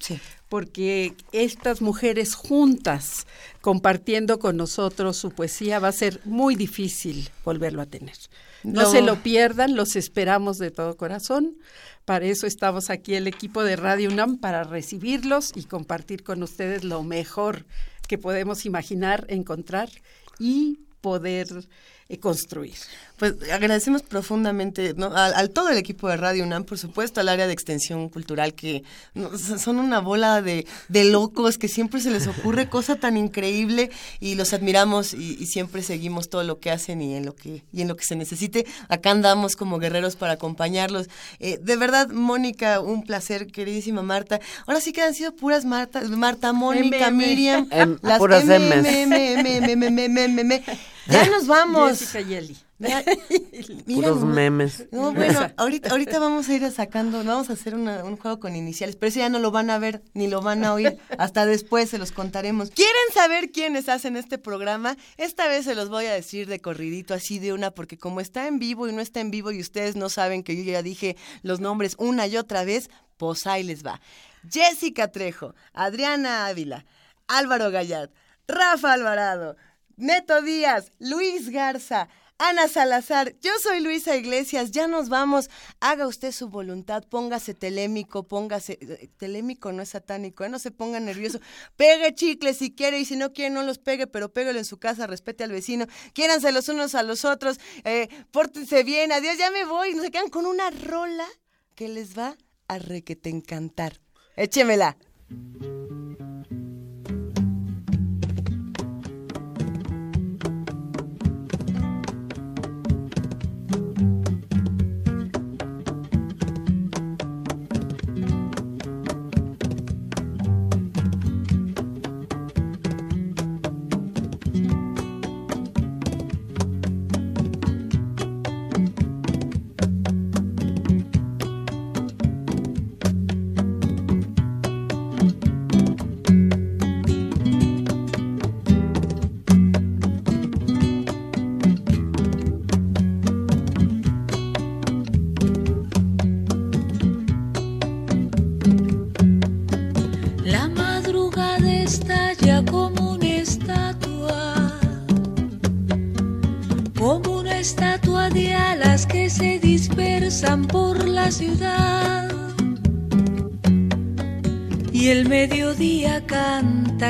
porque estas mujeres juntas, compartiendo con nosotros su poesía, va a ser muy difícil volverlo a tener. No, No. se lo pierdan, los esperamos de todo corazón. Para eso estamos aquí el equipo de Radio UNAM, para recibirlos y compartir con ustedes lo mejor que podemos imaginar, encontrar y poder eh, construir. Pues agradecemos profundamente ¿no? al, al todo el equipo de Radio UNAM, por supuesto, al área de extensión cultural, que son una bola de, de locos que siempre se les ocurre cosa tan increíble y los admiramos y, y siempre seguimos todo lo que hacen y en lo que, y en lo que se necesite. Acá andamos como guerreros para acompañarlos. Eh, de verdad, Mónica, un placer, queridísima Marta. Ahora sí que han sido puras Marta, Marta, Mónica. Miriam, las puras Ya nos vamos. Jessica Yeli. Mira Puros memes. No, bueno, ahorita, ahorita vamos a ir sacando, vamos a hacer una- un juego con iniciales, pero eso ya no lo van a ver ni lo van a oír. Hasta después se los contaremos. ¿Quieren saber quiénes hacen este programa? Esta vez se los voy a decir de corridito, así de una, porque como está en vivo y no está en vivo y ustedes no saben que yo ya dije los nombres una y otra vez, pues ahí les va. Jessica Trejo, Adriana Ávila, Álvaro Gallard, Rafa Alvarado, Neto Díaz, Luis Garza, Ana Salazar, yo soy Luisa Iglesias, ya nos vamos. Haga usted su voluntad, póngase telémico, póngase. eh, Telémico no es satánico, ¿eh? no se ponga nervioso. Pegue chicles si quiere y si no quiere, no los pegue, pero péguelo en su casa, respete al vecino. Quiéranse los unos a los otros, eh, pórtense bien, adiós, ya me voy. Nos quedan con una rola que les va a requete encantar. Échemela.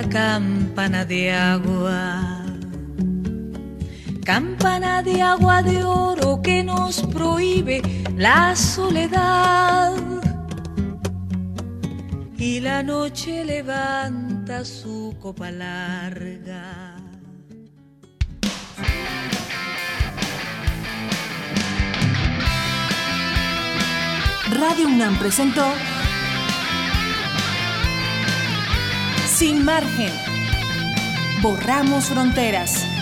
Canta campana de agua. Campana de agua de oro que nos prohíbe la soledad. Y la noche levanta su copa larga. Radio UNAM presentó Sin margen. Borramos fronteras.